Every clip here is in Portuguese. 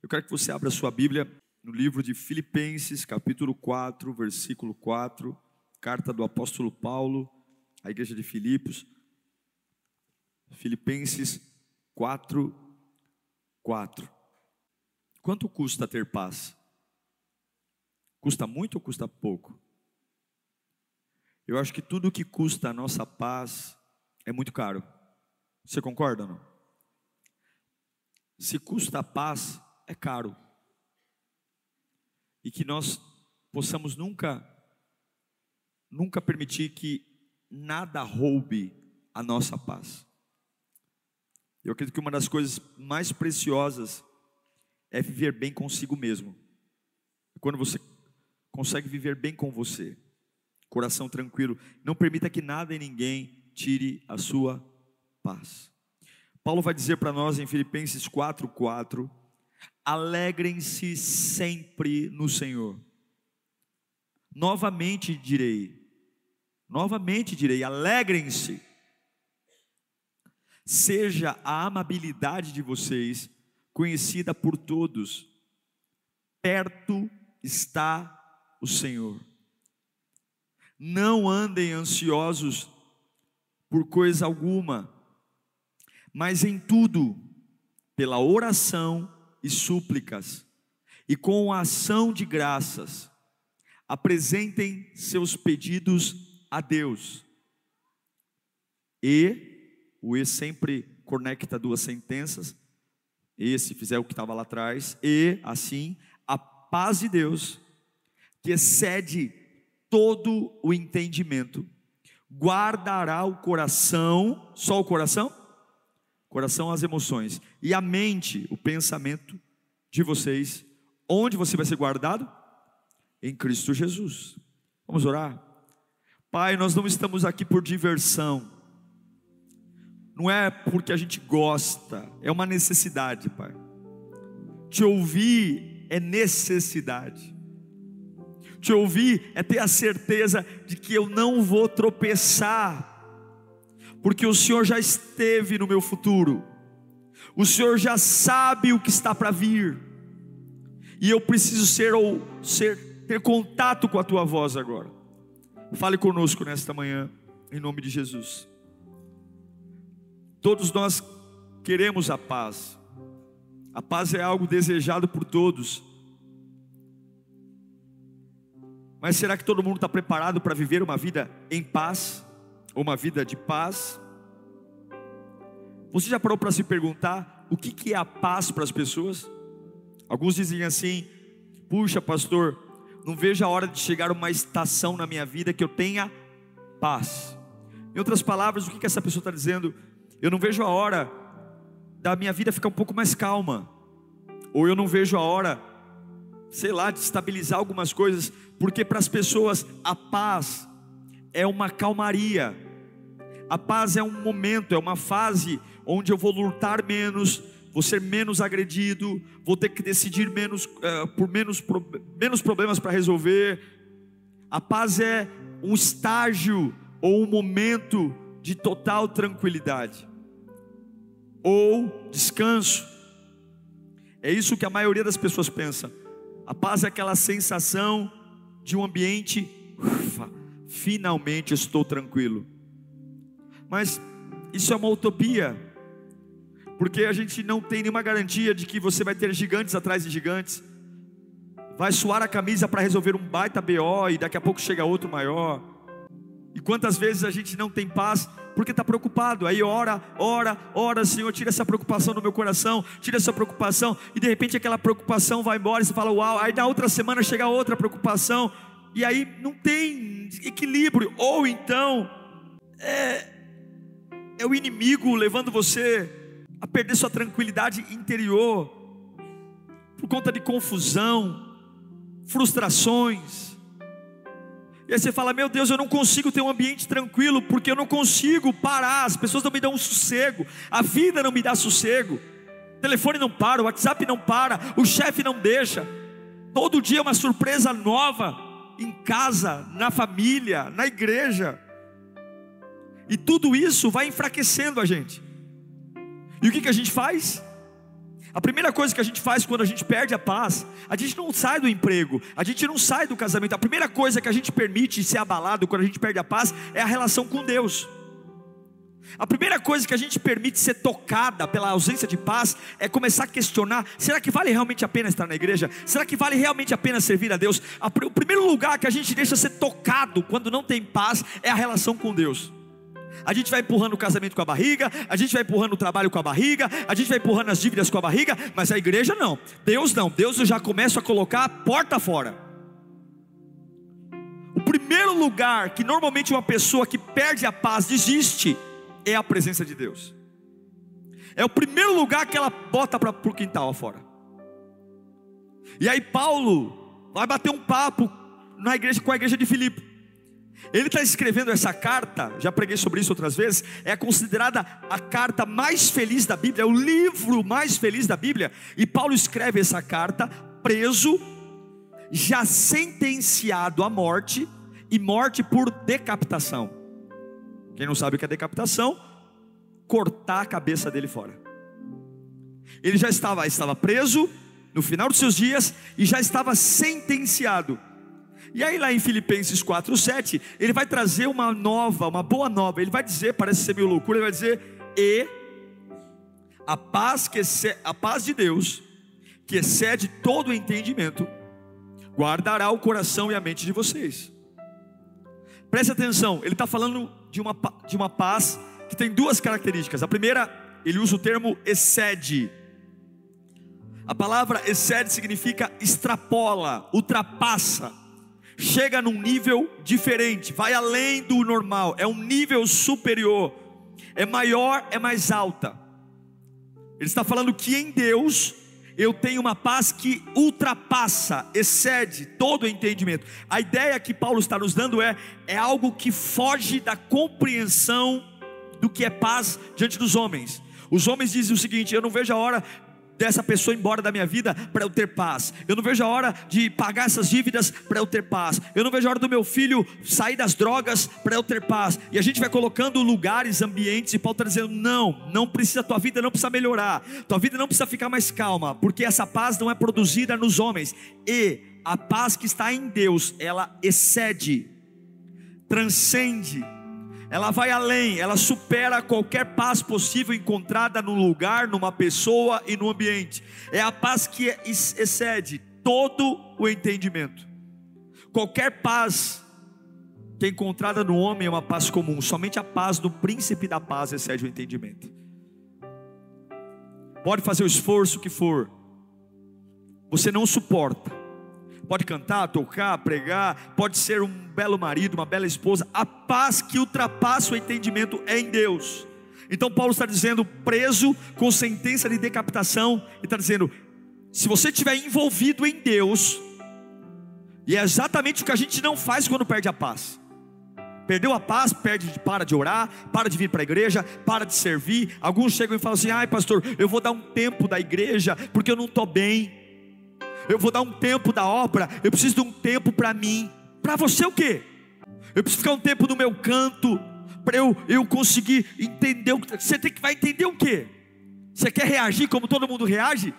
Eu quero que você abra sua Bíblia no livro de Filipenses, capítulo 4, versículo 4, carta do apóstolo Paulo à igreja de Filipos. Filipenses 4, 4. Quanto custa ter paz? Custa muito ou custa pouco? Eu acho que tudo que custa a nossa paz é muito caro. Você concorda ou não? Se custa a paz, é caro. E que nós possamos nunca, nunca permitir que nada roube a nossa paz. Eu acredito que uma das coisas mais preciosas é viver bem consigo mesmo. Quando você consegue viver bem com você, coração tranquilo, não permita que nada e ninguém tire a sua paz. Paulo vai dizer para nós em Filipenses 4:4 alegrem-se sempre no Senhor. Novamente direi, novamente direi, alegrem-se. Seja a amabilidade de vocês conhecida por todos, perto está o Senhor. Não andem ansiosos por coisa alguma, mas em tudo, pela oração e súplicas, e com a ação de graças, apresentem seus pedidos a Deus. E, o E sempre conecta duas sentenças, e se fizer o que estava lá atrás, e assim, a paz de Deus, que excede todo o entendimento, guardará o coração, só o coração? Coração as emoções e a mente, o pensamento de vocês. Onde você vai ser guardado? Em Cristo Jesus. Vamos orar? Pai, nós não estamos aqui por diversão. Não é porque a gente gosta, é uma necessidade, Pai. Te ouvir é necessidade. Te ouvir é ter a certeza de que eu não vou tropeçar porque o Senhor já esteve no meu futuro, o Senhor já sabe o que está para vir, e eu preciso ser ou ser ter contato com a tua voz agora. Fale conosco nesta manhã, em nome de Jesus. Todos nós queremos a paz. A paz é algo desejado por todos. Mas será que todo mundo está preparado para viver uma vida em paz? Uma vida de paz. Você já parou para se perguntar o que, que é a paz para as pessoas? Alguns dizem assim: puxa, pastor, não vejo a hora de chegar uma estação na minha vida que eu tenha paz. Em outras palavras, o que, que essa pessoa está dizendo? Eu não vejo a hora da minha vida ficar um pouco mais calma, ou eu não vejo a hora, sei lá, de estabilizar algumas coisas, porque para as pessoas a paz é uma calmaria, a paz é um momento, é uma fase onde eu vou lutar menos, vou ser menos agredido, vou ter que decidir menos uh, por menos, menos problemas para resolver. A paz é um estágio ou um momento de total tranquilidade ou descanso. É isso que a maioria das pessoas pensa. A paz é aquela sensação de um ambiente, ufa, finalmente estou tranquilo. Mas isso é uma utopia, porque a gente não tem nenhuma garantia de que você vai ter gigantes atrás de gigantes, vai suar a camisa para resolver um baita BO e daqui a pouco chega outro maior. E quantas vezes a gente não tem paz porque está preocupado, aí ora, ora, ora, Senhor, tira essa preocupação do meu coração, tira essa preocupação, e de repente aquela preocupação vai embora, e você fala, uau, aí na outra semana chega outra preocupação, e aí não tem equilíbrio, ou então, é, é o inimigo levando você a perder sua tranquilidade interior. por conta de confusão, frustrações. E aí você fala: Meu Deus, eu não consigo ter um ambiente tranquilo, porque eu não consigo parar, as pessoas não me dão um sossego, a vida não me dá sossego, o telefone não para, o WhatsApp não para, o chefe não deixa, todo dia uma surpresa nova, em casa, na família, na igreja, e tudo isso vai enfraquecendo a gente. E o que, que a gente faz? A primeira coisa que a gente faz quando a gente perde a paz, a gente não sai do emprego, a gente não sai do casamento. A primeira coisa que a gente permite ser abalado quando a gente perde a paz é a relação com Deus. A primeira coisa que a gente permite ser tocada pela ausência de paz é começar a questionar: será que vale realmente a pena estar na igreja? Será que vale realmente a pena servir a Deus? O primeiro lugar que a gente deixa ser tocado quando não tem paz é a relação com Deus. A gente vai empurrando o casamento com a barriga, a gente vai empurrando o trabalho com a barriga, a gente vai empurrando as dívidas com a barriga, mas a igreja não. Deus não. Deus eu já começa a colocar a porta fora. O primeiro lugar que normalmente uma pessoa que perde a paz desiste é a presença de Deus. É o primeiro lugar que ela bota para o quintal afora. E aí Paulo vai bater um papo na igreja com a igreja de Filipe. Ele está escrevendo essa carta, já preguei sobre isso outras vezes, é considerada a carta mais feliz da Bíblia, é o livro mais feliz da Bíblia. E Paulo escreve essa carta preso, já sentenciado à morte, e morte por decapitação. Quem não sabe o que é decapitação? Cortar a cabeça dele fora. Ele já estava, estava preso no final dos seus dias e já estava sentenciado e aí lá em Filipenses 4:7, ele vai trazer uma nova, uma boa nova. Ele vai dizer, parece ser meio loucura, ele vai dizer: "E a paz que a paz de Deus, que excede todo o entendimento, guardará o coração e a mente de vocês." Preste atenção, ele está falando de uma, de uma paz que tem duas características. A primeira, ele usa o termo excede. A palavra excede significa extrapola, ultrapassa chega num nível diferente, vai além do normal, é um nível superior, é maior, é mais alta. Ele está falando que em Deus eu tenho uma paz que ultrapassa, excede todo o entendimento. A ideia que Paulo está nos dando é é algo que foge da compreensão do que é paz diante dos homens. Os homens dizem o seguinte: eu não vejo a hora dessa pessoa embora da minha vida para eu ter paz. Eu não vejo a hora de pagar essas dívidas para eu ter paz. Eu não vejo a hora do meu filho sair das drogas para eu ter paz. E a gente vai colocando lugares, ambientes, e Paulo está dizendo: não, não precisa, tua vida não precisa melhorar, tua vida não precisa ficar mais calma, porque essa paz não é produzida nos homens. E a paz que está em Deus, ela excede, transcende ela vai além, ela supera qualquer paz possível encontrada num lugar, numa pessoa e no ambiente. É a paz que excede todo o entendimento. Qualquer paz que é encontrada no homem é uma paz comum, somente a paz do príncipe da paz excede o entendimento. Pode fazer o esforço que for, você não suporta pode cantar, tocar, pregar, pode ser um belo marido, uma bela esposa. A paz que ultrapassa o entendimento é em Deus. Então Paulo está dizendo, preso com sentença de decapitação, e está dizendo: se você estiver envolvido em Deus, e é exatamente o que a gente não faz quando perde a paz. Perdeu a paz, perde, para de orar, para de vir para a igreja, para de servir. Alguns chegam e falam assim: ai, pastor, eu vou dar um tempo da igreja porque eu não estou bem eu vou dar um tempo da obra, eu preciso de um tempo para mim. Para você o quê? Eu preciso ficar um tempo no meu canto, para eu, eu conseguir entender o que. Você tem que vai entender o quê? Você quer reagir como todo mundo reage?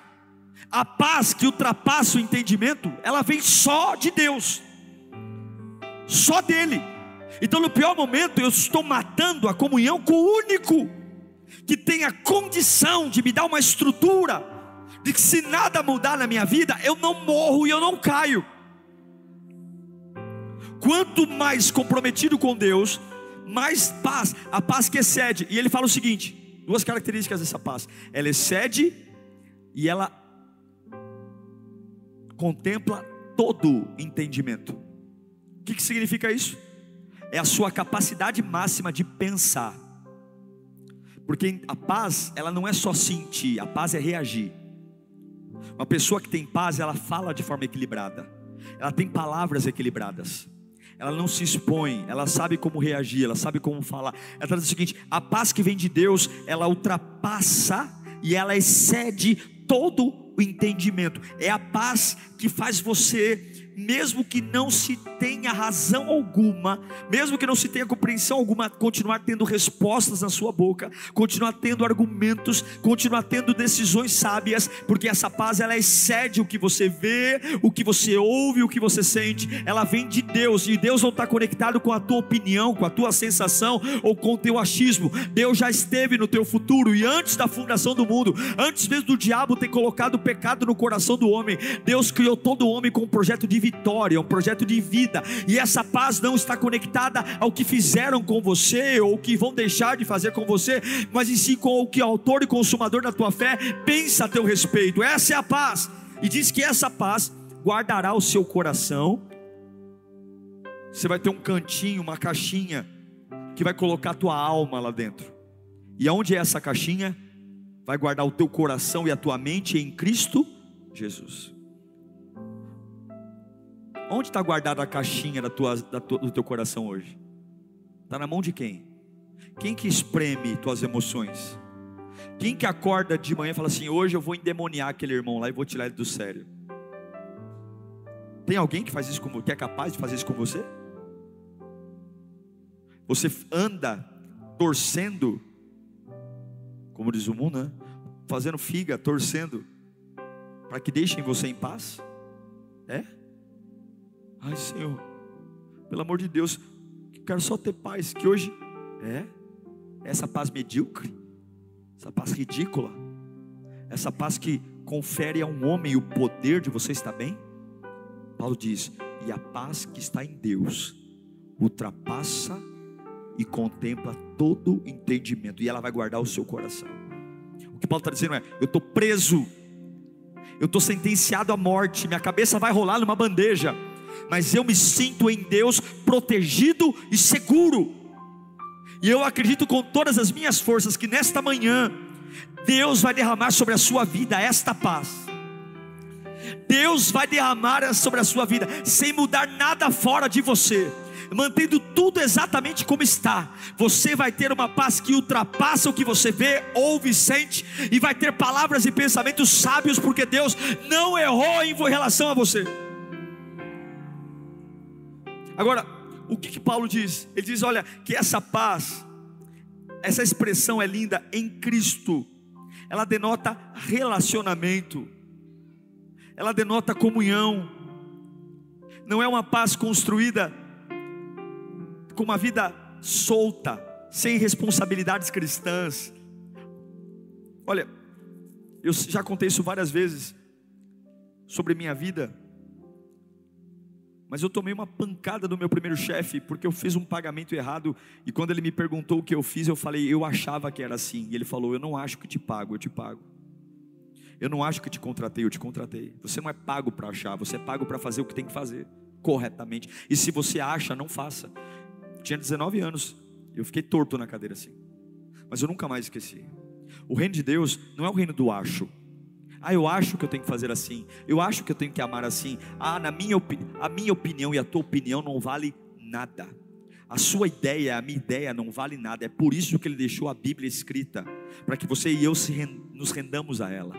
A paz que ultrapassa o entendimento, ela vem só de Deus, só dele. Então, no pior momento, eu estou matando a comunhão com o único que tem a condição de me dar uma estrutura, de que se nada mudar na minha vida, eu não morro e eu não caio. Quanto mais comprometido com Deus, mais paz, a paz que excede. E ele fala o seguinte: duas características dessa paz: ela excede e ela contempla todo entendimento. O que, que significa isso? É a sua capacidade máxima de pensar. Porque a paz, ela não é só sentir, a paz é reagir. Uma pessoa que tem paz, ela fala de forma equilibrada. Ela tem palavras equilibradas. Ela não se expõe, ela sabe como reagir, ela sabe como falar. Ela traz o seguinte: a paz que vem de Deus, ela ultrapassa e ela excede todo o entendimento. É a paz que faz você mesmo que não se tenha razão alguma, mesmo que não se tenha compreensão alguma, continuar tendo respostas na sua boca, continuar tendo argumentos, continuar tendo decisões sábias, porque essa paz ela excede o que você vê, o que você ouve, o que você sente, ela vem de Deus, e Deus não está conectado com a tua opinião, com a tua sensação ou com o teu achismo, Deus já esteve no teu futuro, e antes da fundação do mundo, antes mesmo do diabo ter colocado o pecado no coração do homem, Deus criou todo homem com um projeto de vitória, um projeto de vida, e essa paz não está conectada ao que fizeram com você ou que vão deixar de fazer com você, mas em si com o que o autor e consumador da tua fé pensa a teu respeito. Essa é a paz, e diz que essa paz guardará o seu coração. Você vai ter um cantinho, uma caixinha que vai colocar a tua alma lá dentro. E aonde é essa caixinha? Vai guardar o teu coração e a tua mente em Cristo Jesus. Onde está guardada a caixinha da tua, da tua, do teu coração hoje? Está na mão de quem? Quem que espreme tuas emoções? Quem que acorda de manhã e fala assim: hoje eu vou endemoniar aquele irmão lá e vou tirar ele do sério? Tem alguém que faz isso com que é capaz de fazer isso com você? Você anda torcendo, como diz o mundo, né? fazendo figa, torcendo, para que deixem você em paz? É? Ai, Senhor, pelo amor de Deus, quero só ter paz. Que hoje é essa paz medíocre, essa paz ridícula, essa paz que confere a um homem o poder de você estar bem. Paulo diz: e a paz que está em Deus ultrapassa e contempla todo entendimento, e ela vai guardar o seu coração. O que Paulo está dizendo é: eu estou preso, eu estou sentenciado à morte, minha cabeça vai rolar numa bandeja mas eu me sinto em Deus protegido e seguro. E eu acredito com todas as minhas forças que nesta manhã Deus vai derramar sobre a sua vida esta paz. Deus vai derramar sobre a sua vida sem mudar nada fora de você mantendo tudo exatamente como está, você vai ter uma paz que ultrapassa o que você vê, ouve, sente, e vai ter palavras e pensamentos sábios, porque Deus não errou em relação a você. Agora, o que, que Paulo diz? Ele diz: olha, que essa paz, essa expressão é linda em Cristo, ela denota relacionamento, ela denota comunhão, não é uma paz construída com uma vida solta, sem responsabilidades cristãs. Olha, eu já contei isso várias vezes sobre minha vida. Mas eu tomei uma pancada do meu primeiro chefe, porque eu fiz um pagamento errado. E quando ele me perguntou o que eu fiz, eu falei, eu achava que era assim. E ele falou, eu não acho que te pago, eu te pago. Eu não acho que te contratei, eu te contratei. Você não é pago para achar, você é pago para fazer o que tem que fazer, corretamente. E se você acha, não faça. Tinha 19 anos, eu fiquei torto na cadeira assim. Mas eu nunca mais esqueci. O reino de Deus não é o reino do acho. Ah, eu acho que eu tenho que fazer assim. Eu acho que eu tenho que amar assim. Ah, na minha a minha opinião e a tua opinião não vale nada. A sua ideia, a minha ideia não vale nada. É por isso que ele deixou a Bíblia escrita, para que você e eu nos rendamos a ela.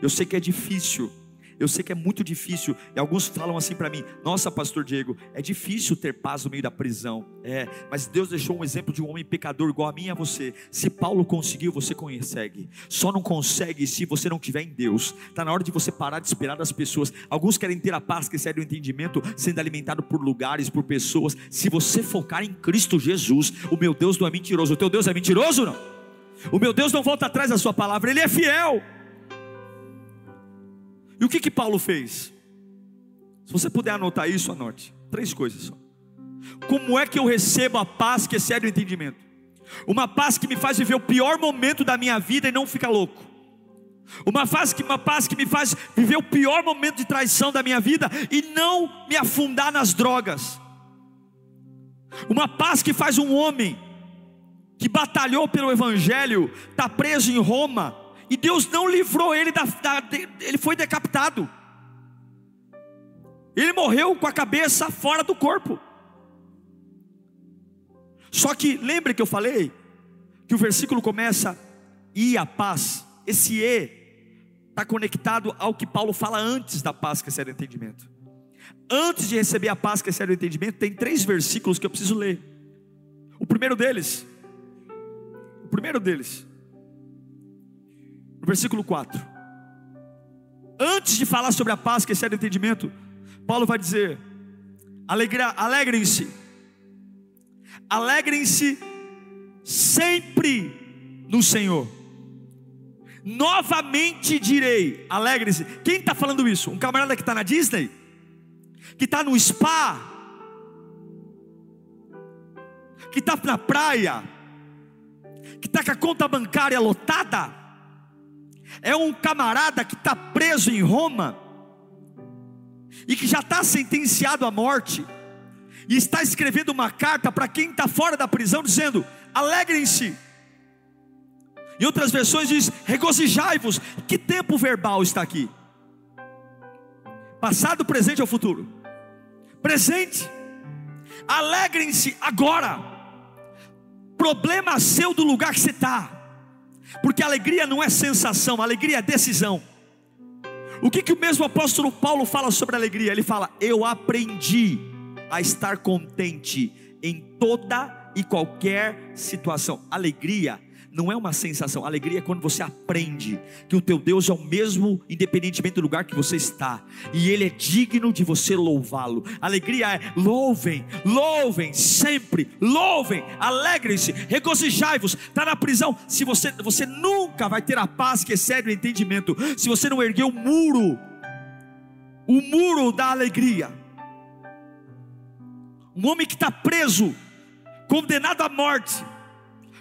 Eu sei que é difícil, eu sei que é muito difícil, e alguns falam assim para mim: Nossa, Pastor Diego, é difícil ter paz no meio da prisão. É, mas Deus deixou um exemplo de um homem pecador igual a mim e a você. Se Paulo conseguiu, você consegue. Só não consegue se você não tiver em Deus. Está na hora de você parar de esperar das pessoas. Alguns querem ter a paz que excede o entendimento, sendo alimentado por lugares, por pessoas. Se você focar em Cristo Jesus, o meu Deus não é mentiroso. O teu Deus é mentiroso, não? O meu Deus não volta atrás da sua palavra, ele é fiel. E o que que Paulo fez? Se você puder anotar isso, anote. Três coisas só. Como é que eu recebo a paz que excede o entendimento? Uma paz que me faz viver o pior momento da minha vida e não ficar louco. Uma paz, que, uma paz que me faz viver o pior momento de traição da minha vida e não me afundar nas drogas. Uma paz que faz um homem que batalhou pelo Evangelho, está preso em Roma, e Deus não livrou ele da, da ele foi decapitado. Ele morreu com a cabeça fora do corpo. Só que lembre que eu falei que o versículo começa e a paz. Esse e está conectado ao que Paulo fala antes da paz que excede o entendimento. Antes de receber a paz que excede o entendimento, tem três versículos que eu preciso ler. O primeiro deles, o primeiro deles, versículo 4. Antes de falar sobre a paz que excede o entendimento, Paulo vai dizer: alegrem-se, alegrem-se sempre no Senhor. Novamente direi: alegrem-se. Quem está falando isso? Um camarada que está na Disney? Que está no spa? Que está na praia? Que está com a conta bancária lotada? É um camarada que está preso em Roma? e que já está sentenciado à morte, e está escrevendo uma carta para quem está fora da prisão, dizendo: alegrem-se. Em outras versões diz: regozijai-vos. Que tempo verbal está aqui? Passado, presente ou futuro? Presente. Alegrem-se agora. Problema seu do lugar que você está. Porque alegria não é sensação, alegria é decisão. O que, que o mesmo apóstolo Paulo fala sobre alegria? Ele fala: Eu aprendi a estar contente em toda e qualquer situação. Alegria não é uma sensação, alegria é quando você aprende que o teu Deus é o mesmo, independentemente do lugar que você está, e Ele é digno de você louvá-lo. Alegria é louvem, louvem sempre, louvem, alegrem-se, regozijai-vos. Está na prisão, se você, você nunca vai ter a paz que excede o entendimento, se você não erguer o muro, o muro da alegria. Um homem que está preso, condenado à morte,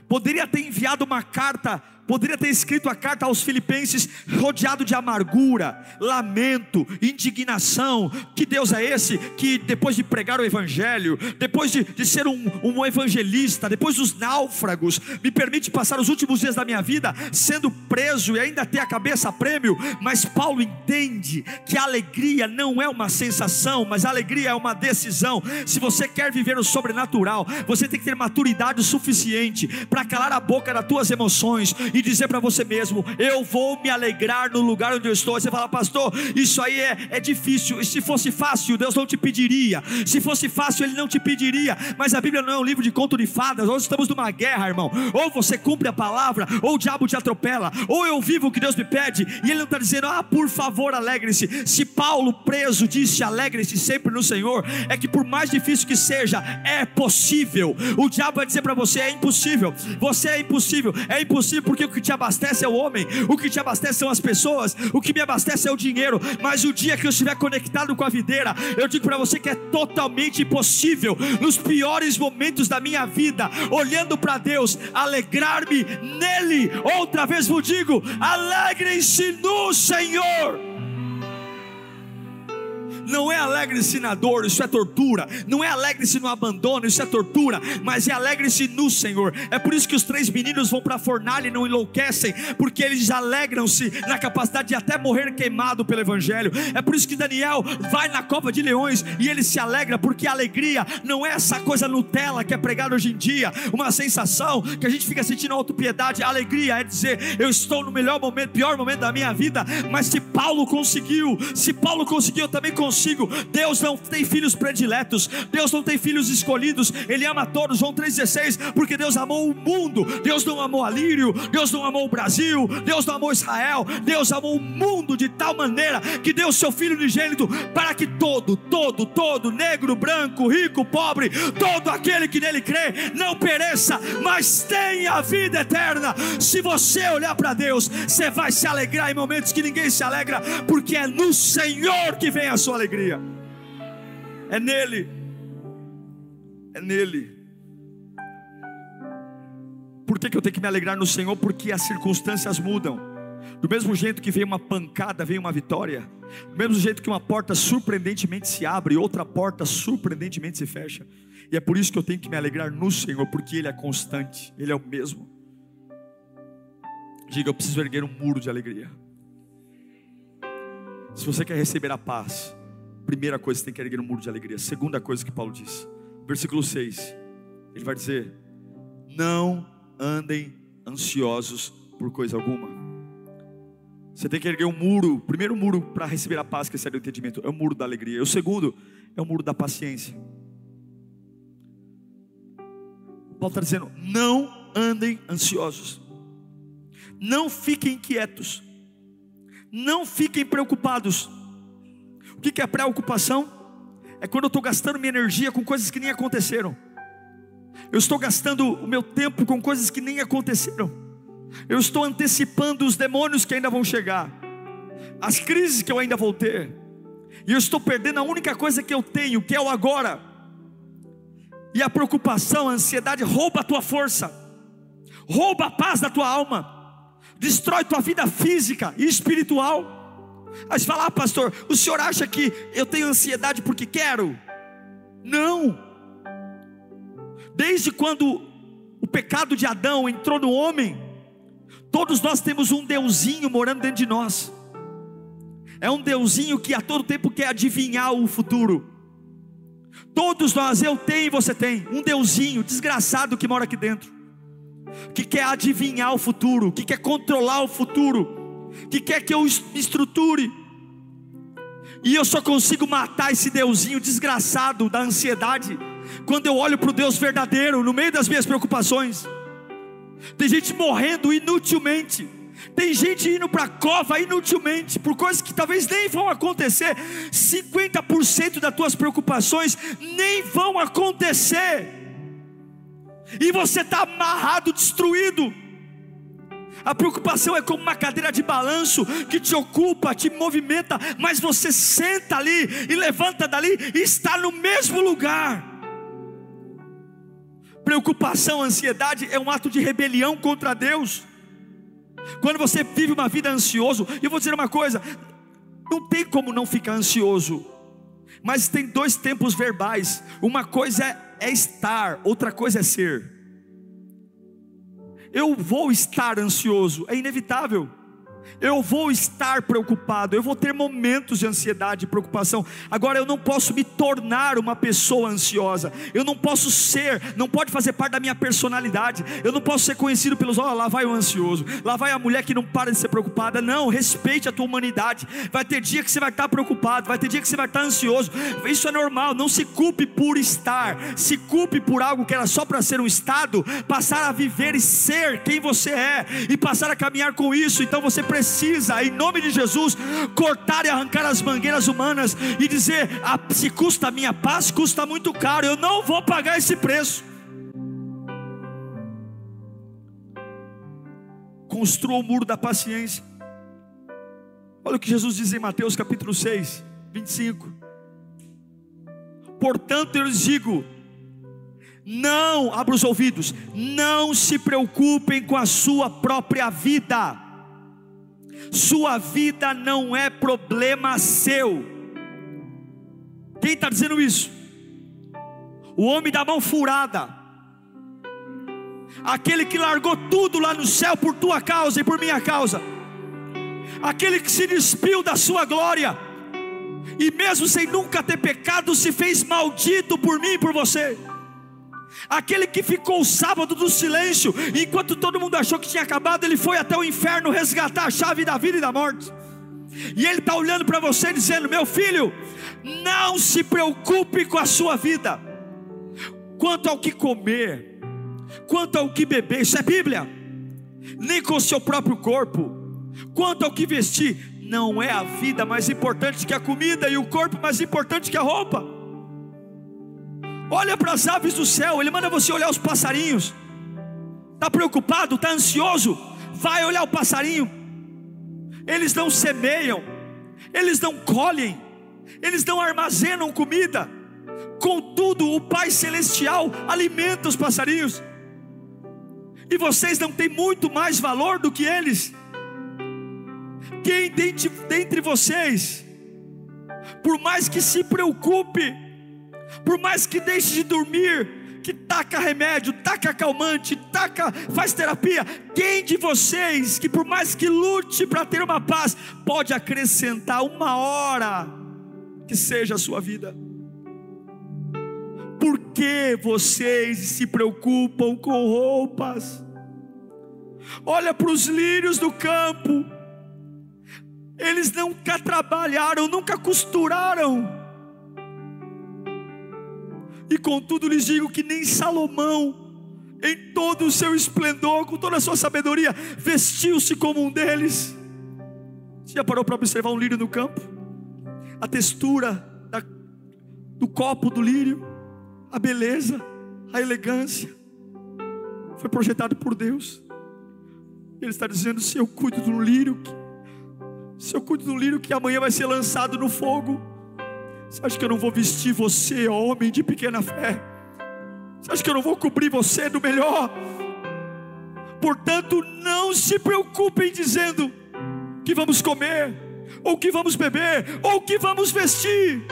poderia ter enviado uma carta poderia ter escrito a carta aos Filipenses rodeado de amargura, lamento, indignação. Que Deus é esse que, depois de pregar o Evangelho, depois de, de ser um, um evangelista, depois dos náufragos, me permite passar os últimos dias da minha vida sendo preso e ainda ter a cabeça a prêmio? Mas Paulo entende que a alegria não é uma sensação, mas a alegria é uma decisão. Se você quer viver o sobrenatural, você tem que ter maturidade suficiente para calar a boca das tuas emoções e dizer para você mesmo: Eu vou me alegrar no lugar onde eu estou. você fala, pastor, isso aí é, é difícil. E se fosse fácil, Deus não te pediria. Se fosse fácil, Ele não te pediria. Mas a Bíblia não é um livro de conto de fadas. Nós estamos numa guerra, irmão. Ou você cumpre a palavra, ou o diabo te atropela. Ou eu vivo o que Deus me pede. E Ele não está dizendo, ah, por favor, alegre-se. Se Paulo preso disse alegre-se sempre no Senhor, é que por mais difícil que seja, é possível. O diabo vai dizer para você: é impossível. Você é impossível. É impossível porque o que te abastece é o homem, o que te abastece são as pessoas, o que me abastece é o dinheiro. Mas o dia que eu estiver conectado com a videira, eu digo para você que é totalmente impossível, nos piores momentos da minha vida, olhando para Deus, alegrar-me nele. Outra vez vos digo: alegrem-se no Senhor não é alegre-se na dor, isso é tortura. Não é alegre-se no abandono, isso é tortura. Mas é alegre-se no Senhor. É por isso que os três meninos vão para a fornalha e não enlouquecem, porque eles alegram-se na capacidade de até morrer queimado pelo Evangelho. É por isso que Daniel vai na cova de leões e ele se alegra, porque a alegria não é essa coisa Nutella que é pregada hoje em dia, uma sensação que a gente fica sentindo autopiedade. A alegria é dizer, eu estou no melhor momento, pior momento da minha vida, mas se Paulo conseguiu, se Paulo conseguiu, eu também consigo consigo. Deus não tem filhos prediletos, Deus não tem filhos escolhidos, Ele ama todos. João 3,16, porque Deus amou o mundo, Deus não amou a Lírio, Deus não amou o Brasil, Deus não amou Israel, Deus amou o mundo de tal maneira que deu seu Filho unigênito para que todo, todo, todo, negro, branco, rico, pobre, todo aquele que nele crê, não pereça, mas tenha vida eterna. Se você olhar para Deus, você vai se alegrar em momentos que ninguém se alegra, porque é no Senhor que vem a sua alegria alegria. É nele. É nele. Por que, que eu tenho que me alegrar no Senhor? Porque as circunstâncias mudam. Do mesmo jeito que vem uma pancada, vem uma vitória. Do mesmo jeito que uma porta surpreendentemente se abre, outra porta surpreendentemente se fecha. E é por isso que eu tenho que me alegrar no Senhor, porque Ele é constante, Ele é o mesmo. Diga, eu preciso erguer um muro de alegria. Se você quer receber a paz, primeira coisa você tem que erguer um muro de alegria. Segunda coisa que Paulo diz, versículo 6, ele vai dizer: Não andem ansiosos por coisa alguma. Você tem que erguer um muro. Primeiro muro para receber a paz, que é o entendimento, é o muro da alegria. O segundo é o muro da paciência. Paulo está dizendo: não andem ansiosos, não fiquem inquietos, não fiquem preocupados. O que é preocupação? É quando eu estou gastando minha energia com coisas que nem aconteceram. Eu estou gastando o meu tempo com coisas que nem aconteceram. Eu estou antecipando os demônios que ainda vão chegar, as crises que eu ainda vou ter. E eu estou perdendo a única coisa que eu tenho, que é o agora. E a preocupação, a ansiedade rouba a tua força, rouba a paz da tua alma, destrói tua vida física e espiritual. Aí você fala, ah, pastor, o senhor acha que eu tenho ansiedade porque quero? Não. Desde quando o pecado de Adão entrou no homem, todos nós temos um deusinho morando dentro de nós. É um deusinho que a todo tempo quer adivinhar o futuro. Todos nós, eu tenho e você tem, um deusinho desgraçado que mora aqui dentro, que quer adivinhar o futuro, que quer controlar o futuro, que quer que eu me estruture. E eu só consigo matar esse deusinho desgraçado da ansiedade quando eu olho para o Deus verdadeiro no meio das minhas preocupações. Tem gente morrendo inutilmente. Tem gente indo para a cova inutilmente, por coisas que talvez nem vão acontecer. 50% das tuas preocupações nem vão acontecer. E você está amarrado, destruído. A preocupação é como uma cadeira de balanço que te ocupa, te movimenta, mas você senta ali e levanta dali e está no mesmo lugar. Preocupação, ansiedade é um ato de rebelião contra Deus. Quando você vive uma vida ansioso, eu vou dizer uma coisa: não tem como não ficar ansioso, mas tem dois tempos verbais: uma coisa é estar, outra coisa é ser. Eu vou estar ansioso, é inevitável eu vou estar preocupado, eu vou ter momentos de ansiedade e preocupação. Agora eu não posso me tornar uma pessoa ansiosa. Eu não posso ser, não pode fazer parte da minha personalidade. Eu não posso ser conhecido pelos, olha lá vai o ansioso, lá vai a mulher que não para de ser preocupada. Não, respeite a tua humanidade. Vai ter dia que você vai estar preocupado, vai ter dia que você vai estar ansioso. Isso é normal, não se culpe por estar. Se culpe por algo que era só para ser um estado, passar a viver e ser quem você é e passar a caminhar com isso. Então você precisa precisa, em nome de Jesus, cortar e arrancar as mangueiras humanas e dizer: ah, se custa a minha paz, custa muito caro, eu não vou pagar esse preço. Construa o muro da paciência. Olha o que Jesus diz em Mateus capítulo 6, 25. Portanto, eu lhes digo: não, abra os ouvidos, não se preocupem com a sua própria vida sua vida não é problema seu. Quem está dizendo isso? O homem da mão furada, aquele que largou tudo lá no céu por tua causa e por minha causa, aquele que se despiu da sua glória, e mesmo sem nunca ter pecado, se fez maldito por mim e por você aquele que ficou o sábado do silêncio, enquanto todo mundo achou que tinha acabado, ele foi até o inferno resgatar a chave da vida e da morte. E ele está olhando para você dizendo: Meu filho, não se preocupe com a sua vida, quanto ao que comer, quanto ao que beber, isso é Bíblia, nem com o seu próprio corpo, quanto ao que vestir, não é a vida mais importante que a comida e o corpo mais importante que a roupa. Olha para as aves do céu, ele manda você olhar os passarinhos. Está preocupado, está ansioso? Vai olhar o passarinho. Eles não semeiam, eles não colhem, eles não armazenam comida. Contudo, o Pai Celestial alimenta os passarinhos. E vocês não têm muito mais valor do que eles. Quem dentre vocês, por mais que se preocupe, por mais que deixe de dormir, que taca remédio, taca calmante, taca, faz terapia. Quem de vocês que por mais que lute para ter uma paz, pode acrescentar uma hora que seja a sua vida? Por que vocês se preocupam com roupas? Olha para os lírios do campo. Eles nunca trabalharam, nunca costuraram e contudo lhes digo que nem Salomão, em todo o seu esplendor, com toda a sua sabedoria, vestiu-se como um deles. Você já parou para observar um lírio no campo? A textura da, do copo do lírio, a beleza, a elegância, foi projetado por Deus. Ele está dizendo: se eu cuido do lírio, se eu cuido do lírio que amanhã vai ser lançado no fogo, você acha que eu não vou vestir você, homem de pequena fé? Você acha que eu não vou cobrir você do melhor? Portanto, não se preocupem dizendo que vamos comer, ou que vamos beber, ou que vamos vestir,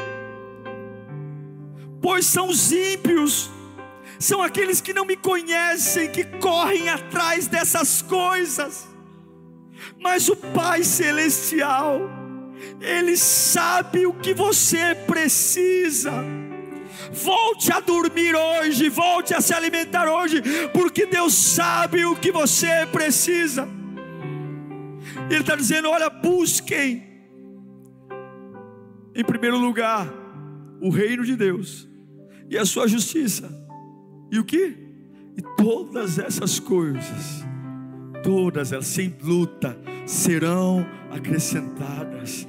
pois são os ímpios, são aqueles que não me conhecem, que correm atrás dessas coisas, mas o Pai Celestial, ele sabe o que você precisa. Volte a dormir hoje, volte a se alimentar hoje, porque Deus sabe o que você precisa. Ele está dizendo: olha, busquem, em primeiro lugar, o reino de Deus e a sua justiça, e o que? E todas essas coisas, todas elas, sem luta, serão acrescentadas.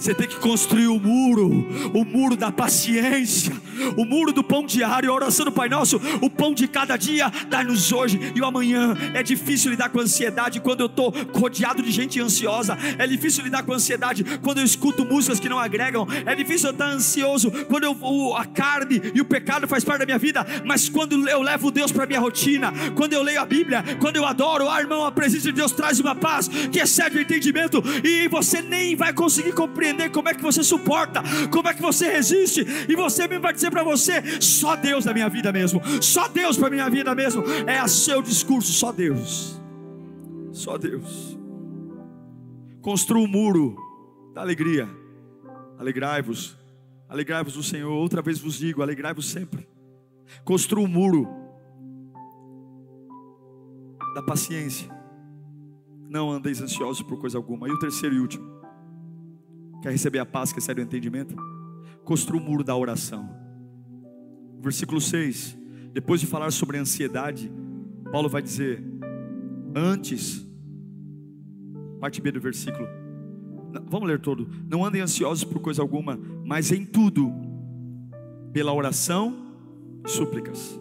Você tem que construir o muro, o muro da paciência, o muro do pão diário, a oração do Pai Nosso, o pão de cada dia, dá-nos hoje e o amanhã. É difícil lidar com ansiedade quando eu estou rodeado de gente ansiosa, é difícil lidar com ansiedade quando eu escuto músicas que não agregam, é difícil eu estar ansioso quando eu, a carne e o pecado faz parte da minha vida, mas quando eu levo Deus para minha rotina, quando eu leio a Bíblia, quando eu adoro, ah irmão, a presença de Deus traz uma paz que excede o entendimento e você nem vai conseguir compreender entender como é que você suporta, como é que você resiste, e você mesmo vai dizer para você: só Deus na minha vida mesmo, só Deus para minha vida mesmo, é o seu discurso, só Deus, só Deus. Construa um muro da alegria, alegrai-vos, alegrai-vos do Senhor, outra vez vos digo, alegrai-vos sempre. Construa um muro da paciência. Não andeis ansiosos por coisa alguma. E o terceiro e último. Quer receber a paz que excede o entendimento? Construa o muro da oração. Versículo 6. Depois de falar sobre a ansiedade, Paulo vai dizer: Antes, parte B do versículo. Vamos ler todo. Não andem ansiosos por coisa alguma, mas em tudo, pela oração, súplicas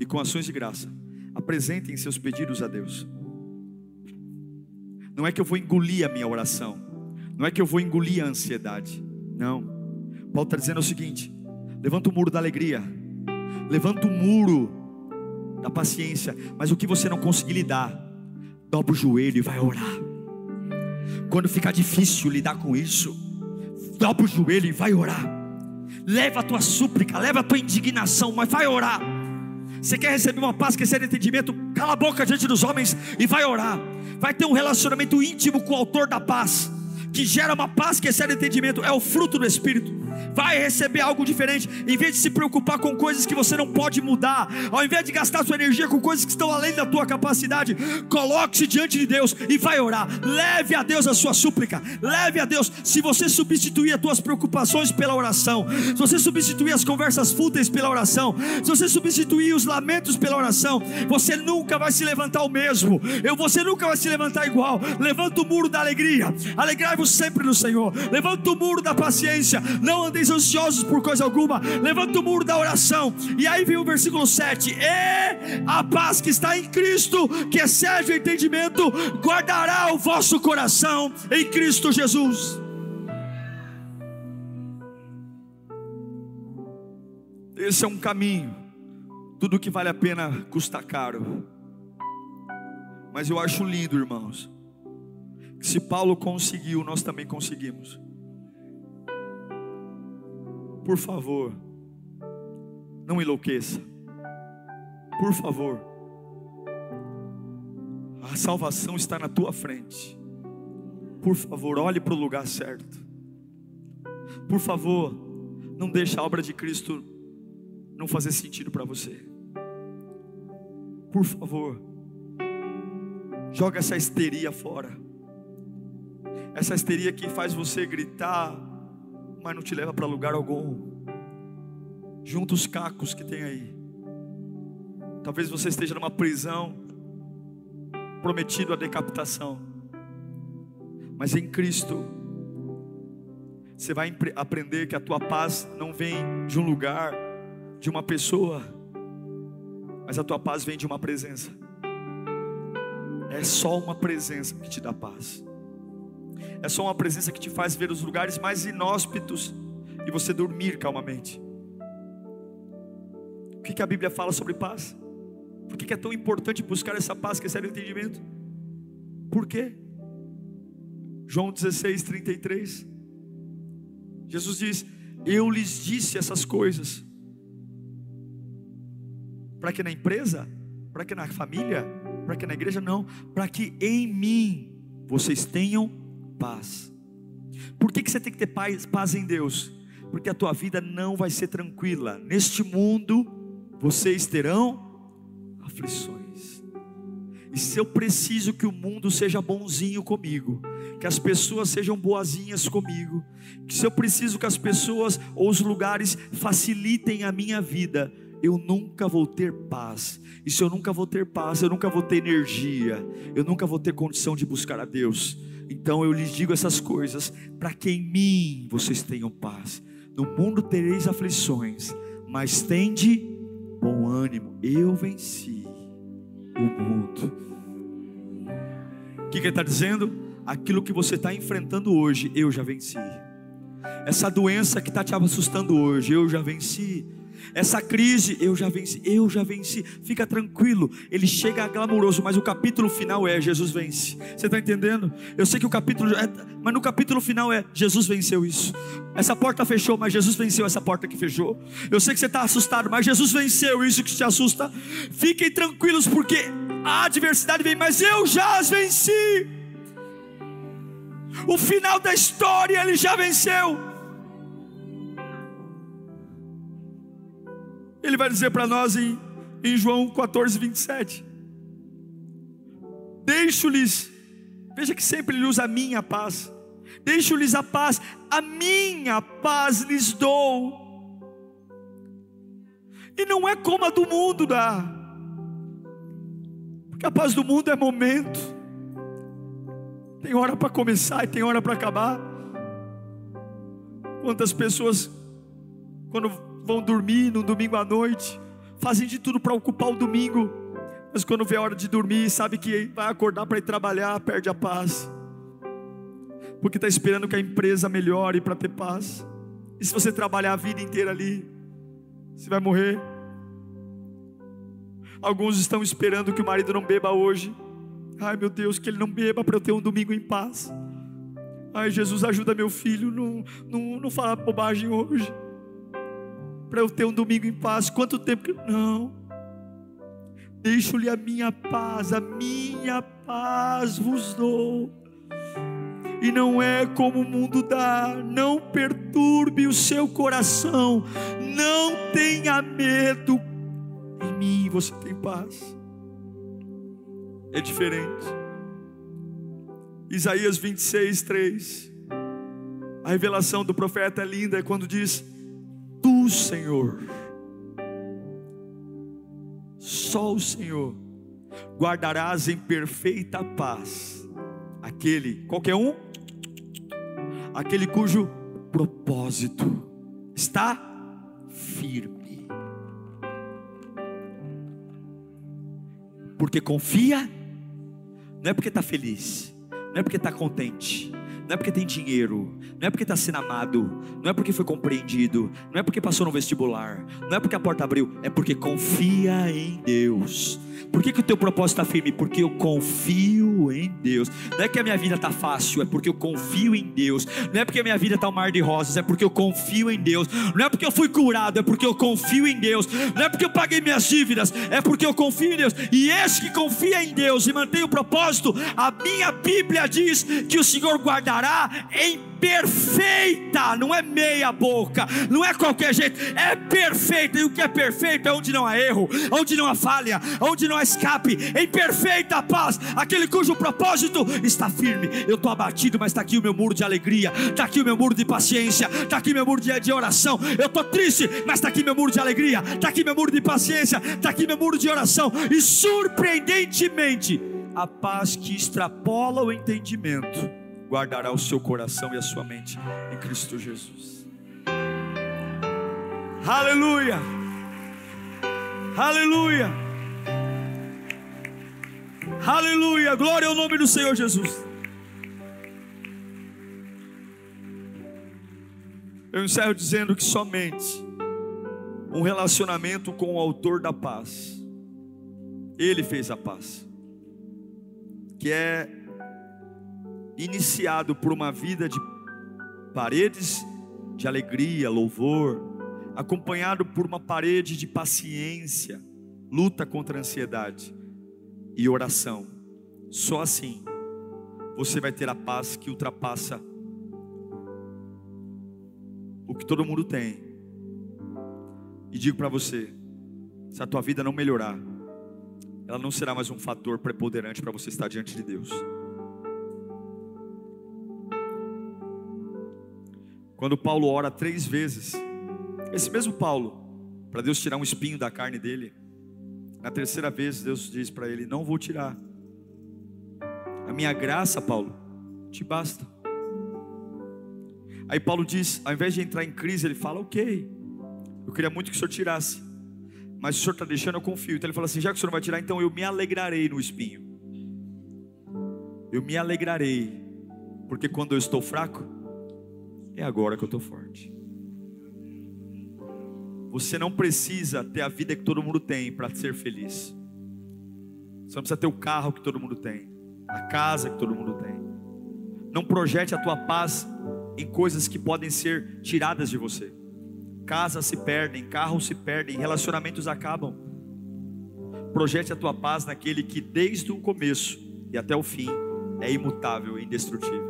e com ações de graça, apresentem seus pedidos a Deus. Não é que eu vou engolir a minha oração, não é que eu vou engolir a ansiedade. Não. Paulo está dizendo o seguinte: levanta o muro da alegria, levanta o muro da paciência, mas o que você não conseguir lidar, dobra o joelho e vai orar. Quando ficar difícil lidar com isso, dobra o joelho e vai orar. Leva a tua súplica, leva a tua indignação, mas vai orar. Você quer receber uma paz que excede entendimento? Cala a boca diante dos homens e vai orar. Vai ter um relacionamento íntimo com o autor da paz que gera uma paz que excede entendimento, é o fruto do Espírito vai receber algo diferente. Em vez de se preocupar com coisas que você não pode mudar, ao invés de gastar sua energia com coisas que estão além da tua capacidade, coloque-se diante de Deus e vai orar. Leve a Deus a sua súplica. Leve a Deus. Se você substituir as tuas preocupações pela oração, se você substituir as conversas fúteis pela oração, se você substituir os lamentos pela oração, você nunca vai se levantar o mesmo. Eu, você nunca vai se levantar igual. Levanta o muro da alegria. Alegrai-vos sempre no Senhor. Levanta o muro da paciência. Não andeis ansiosos por coisa alguma, levanta o muro da oração. E aí vem o versículo 7: E a paz que está em Cristo, que excede o entendimento, guardará o vosso coração em Cristo Jesus. Esse é um caminho, tudo que vale a pena custa caro. Mas eu acho lindo, irmãos, que se Paulo conseguiu, nós também conseguimos por favor, não enlouqueça. Por favor, a salvação está na tua frente. Por favor, olhe para o lugar certo. Por favor, não deixe a obra de Cristo não fazer sentido para você. Por favor, joga essa histeria fora. Essa histeria que faz você gritar, mas não te leva para lugar algum. Junta os cacos que tem aí. Talvez você esteja numa prisão, prometido a decapitação. Mas em Cristo, você vai aprender que a tua paz não vem de um lugar, de uma pessoa, mas a tua paz vem de uma presença. É só uma presença que te dá paz. É só uma presença que te faz ver os lugares mais inóspitos e você dormir calmamente. O que, que a Bíblia fala sobre paz? Por que, que é tão importante buscar essa paz que é sério entendimento? Por quê? João 16, 33. Jesus diz: Eu lhes disse essas coisas. Para que na empresa? Para que na família? Para que na igreja? Não. Para que em mim vocês tenham paz. Por que, que você tem que ter paz, paz em Deus? Porque a tua vida não vai ser tranquila. Neste mundo, vocês terão aflições. E se eu preciso que o mundo seja bonzinho comigo, que as pessoas sejam boazinhas comigo, que se eu preciso que as pessoas ou os lugares facilitem a minha vida, eu nunca vou ter paz. E se eu nunca vou ter paz, eu nunca vou ter energia, eu nunca vou ter condição de buscar a Deus. Então eu lhes digo essas coisas para que em mim vocês tenham paz. No mundo tereis aflições, mas tende bom ânimo. Eu venci o mundo. O que, que ele está dizendo? Aquilo que você está enfrentando hoje, eu já venci. Essa doença que está te assustando hoje, eu já venci. Essa crise eu já venci, eu já venci. Fica tranquilo, ele chega glamouroso, mas o capítulo final é Jesus vence. Você está entendendo? Eu sei que o capítulo, é, mas no capítulo final é Jesus venceu isso. Essa porta fechou, mas Jesus venceu essa porta que fechou. Eu sei que você está assustado, mas Jesus venceu isso que te assusta. Fiquem tranquilos, porque a adversidade vem, mas eu já as venci. O final da história ele já venceu. Ele vai dizer para nós em, em João 14, 27. Deixo-lhes, veja que sempre ele usa a minha paz. Deixo-lhes a paz, a minha paz lhes dou. E não é como a do mundo dá, porque a paz do mundo é momento, tem hora para começar e tem hora para acabar. Quantas pessoas, quando vão dormir no domingo à noite, fazem de tudo para ocupar o domingo, mas quando vê a hora de dormir, sabe que vai acordar para ir trabalhar, perde a paz, porque está esperando que a empresa melhore para ter paz. E se você trabalhar a vida inteira ali, você vai morrer. Alguns estão esperando que o marido não beba hoje. Ai meu Deus, que ele não beba para eu ter um domingo em paz. Ai Jesus, ajuda meu filho, não, não, não falar bobagem hoje para eu ter um domingo em paz. Quanto tempo que. Não. Deixo-lhe a minha paz, a minha paz vos dou. E não é como o mundo dá, não perturbe o seu coração, não tenha medo, em mim você tem paz. É diferente. Isaías 26, 3. A revelação do profeta é linda, é quando diz: Tu, Senhor, só o Senhor, guardarás em perfeita paz aquele, qualquer um, aquele cujo propósito está firme, porque confia, não é porque está feliz, não é porque está contente, não é porque tem dinheiro, não é porque está sendo amado, não é porque foi compreendido, não é porque passou no vestibular, não é porque a porta abriu, é porque confia em Deus. Por que, que o teu propósito está firme? Porque eu confio em Deus. Não é que a minha vida está fácil, é porque eu confio em Deus. Não é porque a minha vida está um mar de rosas, é porque eu confio em Deus. Não é porque eu fui curado, é porque eu confio em Deus. Não é porque eu paguei minhas dívidas, é porque eu confio em Deus. E esse que confia em Deus e mantém o propósito, a minha Bíblia diz que o Senhor guardará em perfeita, não é meia boca, não é qualquer jeito, é perfeita. E o que é perfeito é onde não há erro, onde não há falha, onde não há escape, em perfeita paz, aquele cujo propósito está firme. Eu estou abatido, mas está aqui o meu muro de alegria, está aqui o meu muro de paciência, está aqui meu muro de, de oração. Eu estou triste, mas está aqui meu muro de alegria, está aqui meu muro de paciência, está aqui meu muro de oração. E surpreendentemente, a paz que extrapola o entendimento guardará o seu coração e a sua mente em Cristo Jesus. Aleluia! Aleluia! Aleluia! Glória ao nome do Senhor Jesus. Eu encerro dizendo que somente um relacionamento com o Autor da paz, Ele fez a paz, que é iniciado por uma vida de paredes de alegria, louvor, acompanhado por uma parede de paciência, luta contra a ansiedade e oração. Só assim você vai ter a paz que ultrapassa o que todo mundo tem. E digo para você, se a tua vida não melhorar, ela não será mais um fator preponderante para você estar diante de Deus. Quando Paulo ora três vezes, esse mesmo Paulo, para Deus tirar um espinho da carne dele, na terceira vez Deus diz para ele: Não vou tirar, a minha graça, Paulo, te basta. Aí Paulo diz, ao invés de entrar em crise, ele fala: Ok, eu queria muito que o senhor tirasse, mas o senhor está deixando, eu confio. Então ele fala assim: Já que o senhor não vai tirar, então eu me alegrarei no espinho. Eu me alegrarei, porque quando eu estou fraco, é agora que eu estou forte. Você não precisa ter a vida que todo mundo tem para ser feliz. Você não precisa ter o carro que todo mundo tem, a casa que todo mundo tem. Não projete a tua paz em coisas que podem ser tiradas de você. Casas se perdem, carros se perdem, relacionamentos acabam. Projete a tua paz naquele que desde o começo e até o fim é imutável e indestrutível.